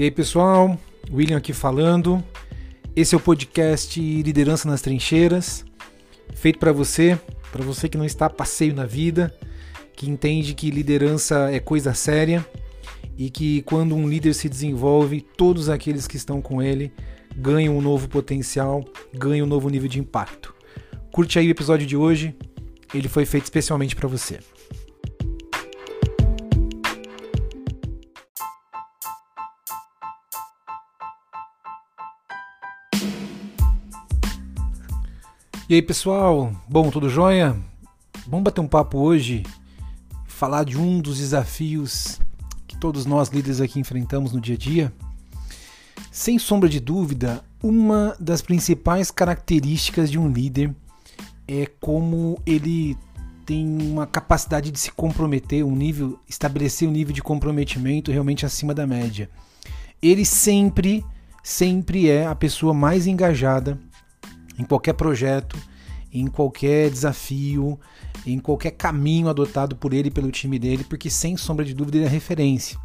E aí, pessoal, William aqui falando. Esse é o podcast Liderança nas Trincheiras, feito para você, para você que não está a passeio na vida, que entende que liderança é coisa séria e que quando um líder se desenvolve, todos aqueles que estão com ele ganham um novo potencial, ganham um novo nível de impacto. Curte aí o episódio de hoje, ele foi feito especialmente para você. E aí pessoal, bom, tudo jóia? Vamos bater um papo hoje, falar de um dos desafios que todos nós líderes aqui enfrentamos no dia a dia. Sem sombra de dúvida, uma das principais características de um líder é como ele tem uma capacidade de se comprometer, um nível, estabelecer um nível de comprometimento realmente acima da média. Ele sempre, sempre é a pessoa mais engajada em qualquer projeto, em qualquer desafio, em qualquer caminho adotado por ele e pelo time dele, porque sem sombra de dúvida ele é referência.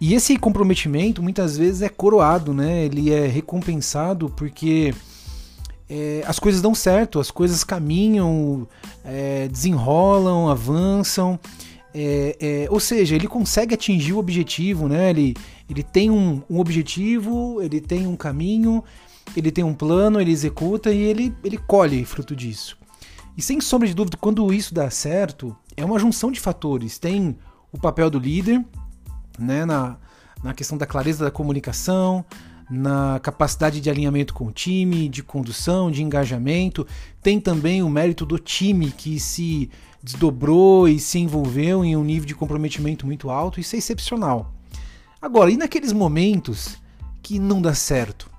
E esse comprometimento muitas vezes é coroado, né? Ele é recompensado porque é, as coisas dão certo, as coisas caminham, é, desenrolam, avançam. É, é ou seja, ele consegue atingir o objetivo, né? Ele, ele tem um, um objetivo, ele tem um caminho ele tem um plano, ele executa e ele, ele colhe fruto disso. E sem sombra de dúvida, quando isso dá certo, é uma junção de fatores. Tem o papel do líder, né, na, na questão da clareza da comunicação, na capacidade de alinhamento com o time, de condução, de engajamento. Tem também o mérito do time que se desdobrou e se envolveu em um nível de comprometimento muito alto. Isso é excepcional. Agora, e naqueles momentos que não dá certo?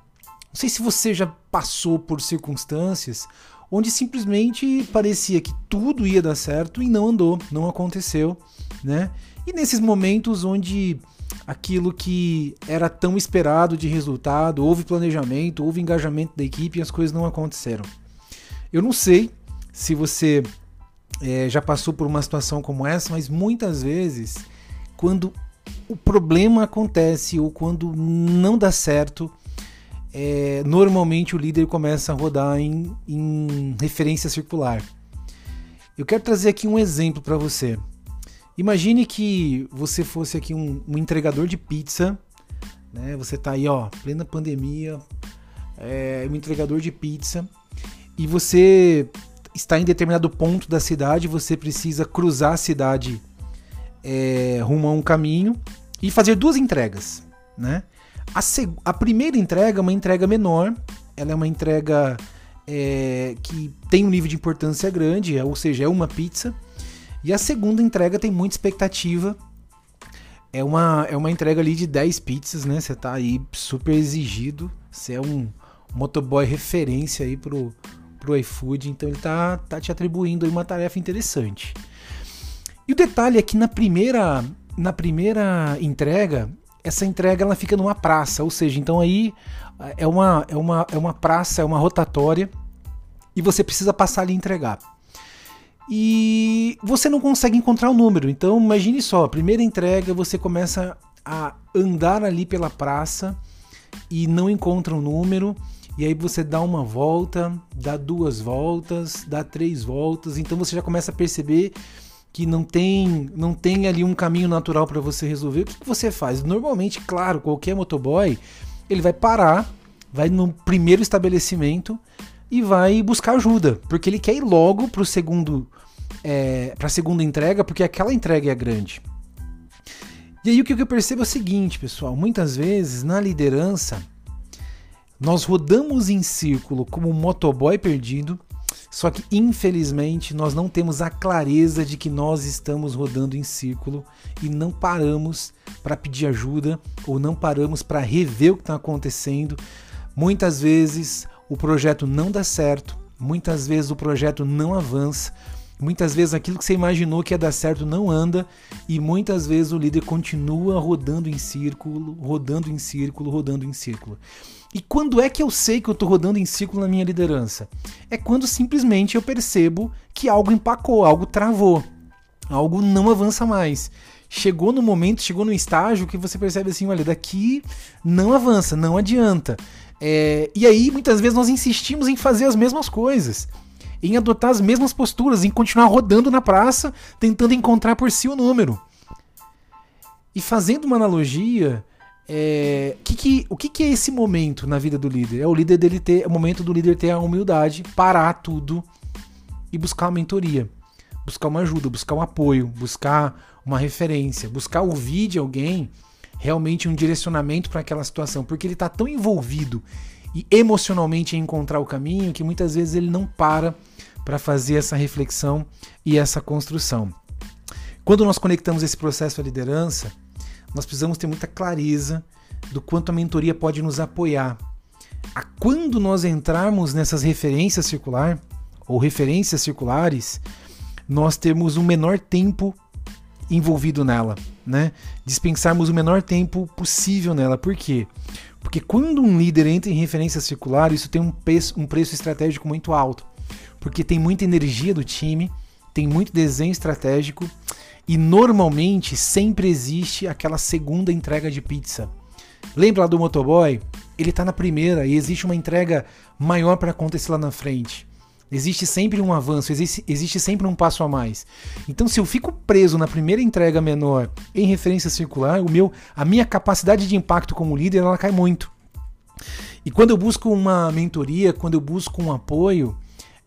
Não sei se você já passou por circunstâncias onde simplesmente parecia que tudo ia dar certo e não andou, não aconteceu, né? E nesses momentos onde aquilo que era tão esperado de resultado, houve planejamento, houve engajamento da equipe e as coisas não aconteceram. Eu não sei se você é, já passou por uma situação como essa, mas muitas vezes, quando o problema acontece ou quando não dá certo, é, normalmente o líder começa a rodar em, em referência circular. Eu quero trazer aqui um exemplo para você. Imagine que você fosse aqui um, um entregador de pizza, né? Você está aí, ó, plena pandemia, é, um entregador de pizza e você está em determinado ponto da cidade, você precisa cruzar a cidade é, rumo a um caminho e fazer duas entregas, né? A, a primeira entrega é uma entrega menor, ela é uma entrega é, que tem um nível de importância grande, é, ou seja, é uma pizza. E a segunda entrega tem muita expectativa. É uma, é uma entrega ali de 10 pizzas, né? Você tá aí super exigido. Você é um motoboy referência aí pro, pro iFood, então ele tá, tá te atribuindo aí uma tarefa interessante. E o detalhe é que na primeira, na primeira entrega, essa entrega ela fica numa praça, ou seja, então aí eh, é uma, é uma, é uma praça, é uma rotatória e você precisa passar ali e entregar. E você não consegue encontrar o número, então imagine só, primeira entrega você começa a andar ali pela praça e não encontra o número, e aí você dá uma volta, dá duas voltas, dá três voltas, então você já começa a perceber que não tem, não tem ali um caminho natural para você resolver, o que, você faz? Normalmente, claro, qualquer motoboy, ele vai parar, vai no primeiro estabelecimento e vai buscar ajuda, porque ele quer ir logo para o segundo, é, para a segunda entrega, porque aquela entrega é grande. E aí o que eu percebo é o seguinte, pessoal, muitas vezes na liderança nós rodamos em círculo como um motoboy perdido só que infelizmente nós não temos a clareza de que nós estamos rodando em círculo e não paramos para pedir ajuda ou não paramos para rever o que está acontecendo. Muitas vezes o projeto não dá certo, muitas vezes o projeto não avança, muitas vezes aquilo que você imaginou que ia dar certo não anda e muitas vezes o líder continua rodando em círculo, rodando em círculo, rodando em círculo. E quando é que eu sei que eu estou rodando em círculo na minha liderança? É quando simplesmente eu percebo que algo empacou, algo travou, algo não avança mais. chegou no momento, chegou no estágio que você percebe assim, olha, daqui não avança, não adianta. É, e aí, muitas vezes, nós insistimos em fazer as mesmas coisas, em adotar as mesmas posturas, em continuar rodando na praça, tentando encontrar por si o número. E fazendo uma analogia, é, que que, o que, que, é esse momento na vida do líder? É o líder dele ter, é o momento do líder ter a humildade, parar tudo e buscar uma mentoria, buscar uma ajuda, buscar um apoio, buscar uma referência, buscar ouvir de alguém realmente um direcionamento para aquela situação, porque ele está tão envolvido e emocionalmente em encontrar o caminho que muitas vezes ele não para para fazer essa reflexão e essa construção. Quando nós conectamos esse processo à liderança, nós precisamos ter muita clareza do quanto a mentoria pode nos apoiar. A quando nós entrarmos nessas referências circular ou referências circulares, nós temos um menor tempo envolvido nela, né? Dispensarmos o menor tempo possível nela. Por quê? Porque quando um líder entra em referência circular, isso tem um preço, um preço estratégico muito alto. Porque tem muita energia do time, tem muito desenho estratégico e normalmente sempre existe aquela segunda entrega de pizza. Lembra lá do motoboy? Ele está na primeira e existe uma entrega maior para acontecer lá na frente. Existe sempre um avanço, existe, existe sempre um passo a mais. Então, se eu fico preso na primeira entrega menor em referência circular, o meu, a minha capacidade de impacto como líder ela cai muito. E quando eu busco uma mentoria, quando eu busco um apoio,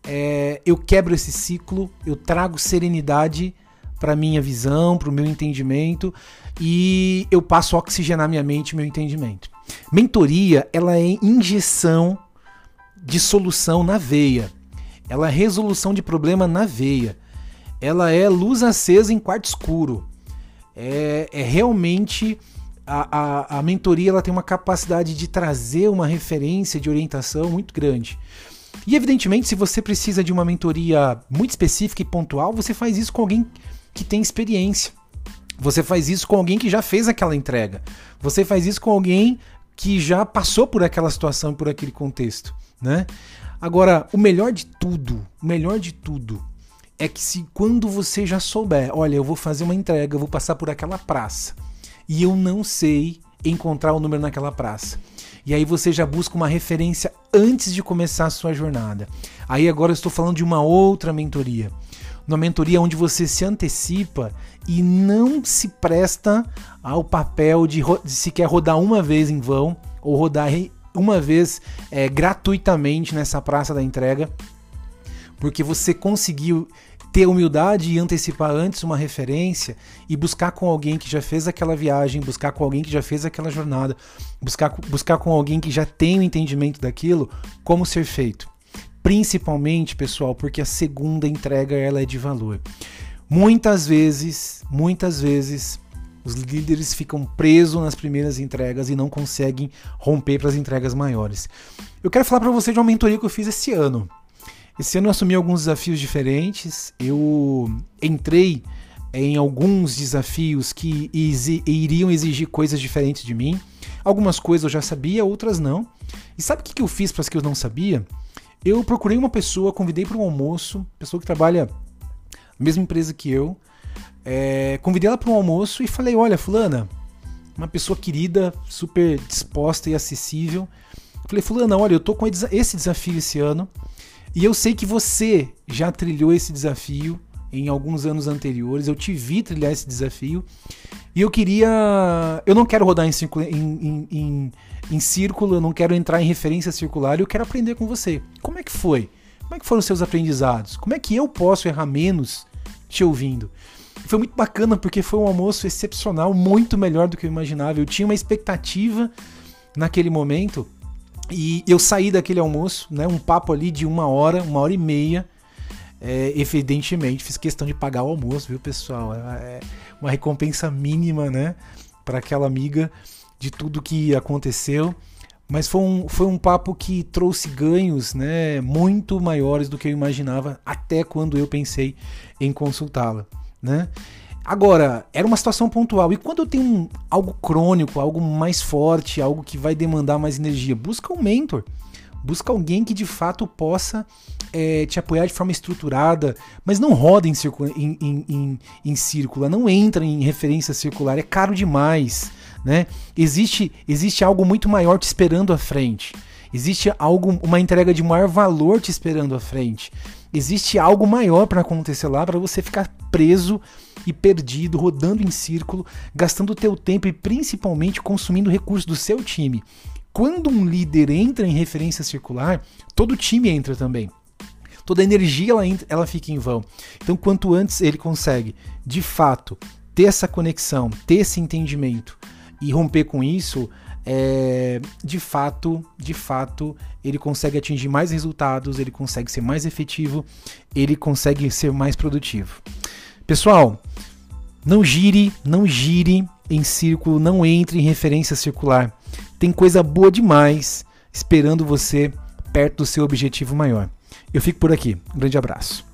é, eu quebro esse ciclo, eu trago serenidade para minha visão, para o meu entendimento e eu passo a oxigenar minha mente, meu entendimento. Mentoria, ela é injeção de solução na veia. Ela é resolução de problema na veia. Ela é luz acesa em quarto escuro. É, é realmente a, a, a mentoria ela tem uma capacidade de trazer uma referência de orientação muito grande. E evidentemente, se você precisa de uma mentoria muito específica e pontual, você faz isso com alguém que tem experiência. Você faz isso com alguém que já fez aquela entrega. Você faz isso com alguém que já passou por aquela situação, por aquele contexto, né? Agora, o melhor de tudo, o melhor de tudo é que se quando você já souber, olha, eu vou fazer uma entrega, eu vou passar por aquela praça e eu não sei encontrar o número naquela praça. E aí você já busca uma referência antes de começar a sua jornada. Aí agora eu estou falando de uma outra mentoria numa mentoria onde você se antecipa e não se presta ao papel de, de se quer rodar uma vez em vão ou rodar uma vez é, gratuitamente nessa praça da entrega, porque você conseguiu ter humildade e antecipar antes uma referência e buscar com alguém que já fez aquela viagem, buscar com alguém que já fez aquela jornada, buscar, buscar com alguém que já tem o entendimento daquilo, como ser feito. Principalmente, pessoal, porque a segunda entrega ela é de valor. Muitas vezes, muitas vezes, os líderes ficam presos nas primeiras entregas e não conseguem romper para as entregas maiores. Eu quero falar para você de uma mentoria que eu fiz esse ano. Esse ano eu assumi alguns desafios diferentes. Eu entrei em alguns desafios que iriam exigir coisas diferentes de mim. Algumas coisas eu já sabia, outras não. E sabe o que eu fiz para as que eu não sabia? Eu procurei uma pessoa, convidei para um almoço, pessoa que trabalha na mesma empresa que eu. É, convidei ela para um almoço e falei: Olha, Fulana, uma pessoa querida, super disposta e acessível. Falei, Fulana, olha, eu tô com esse desafio esse ano e eu sei que você já trilhou esse desafio em alguns anos anteriores. Eu te vi trilhar esse desafio e eu queria. Eu não quero rodar em, em, em, em círculo, eu não quero entrar em referência circular, eu quero aprender com você. Como é que foi? Como é que foram os seus aprendizados? Como é que eu posso errar menos te ouvindo? Foi muito bacana porque foi um almoço excepcional, muito melhor do que eu imaginava. Eu tinha uma expectativa naquele momento e eu saí daquele almoço, né, um papo ali de uma hora, uma hora e meia. É, evidentemente, fiz questão de pagar o almoço, viu, pessoal? É uma recompensa mínima, né, para aquela amiga de tudo que aconteceu. Mas foi um, foi um papo que trouxe ganhos né, muito maiores do que eu imaginava até quando eu pensei em consultá-la. Né? Agora, era uma situação pontual. E quando eu tenho um, algo crônico, algo mais forte, algo que vai demandar mais energia, busca um mentor. Busca alguém que de fato possa é, te apoiar de forma estruturada, mas não roda em, círculo, em, em, em, em círculo, não entra em referência circular, é caro demais. Né? Existe, existe algo muito maior te esperando à frente. Existe algo, uma entrega de maior valor te esperando à frente. Existe algo maior para acontecer lá para você ficar preso e perdido, rodando em círculo, gastando o teu tempo e principalmente consumindo recursos do seu time. Quando um líder entra em referência circular, todo time entra também. Toda a energia ela, ela fica em vão. Então, quanto antes ele consegue, de fato, ter essa conexão, ter esse entendimento e romper com isso, é, de fato, de fato, ele consegue atingir mais resultados, ele consegue ser mais efetivo, ele consegue ser mais produtivo. Pessoal, não gire, não gire em círculo, não entre em referência circular. Tem coisa boa demais esperando você perto do seu objetivo maior. Eu fico por aqui. Um grande abraço.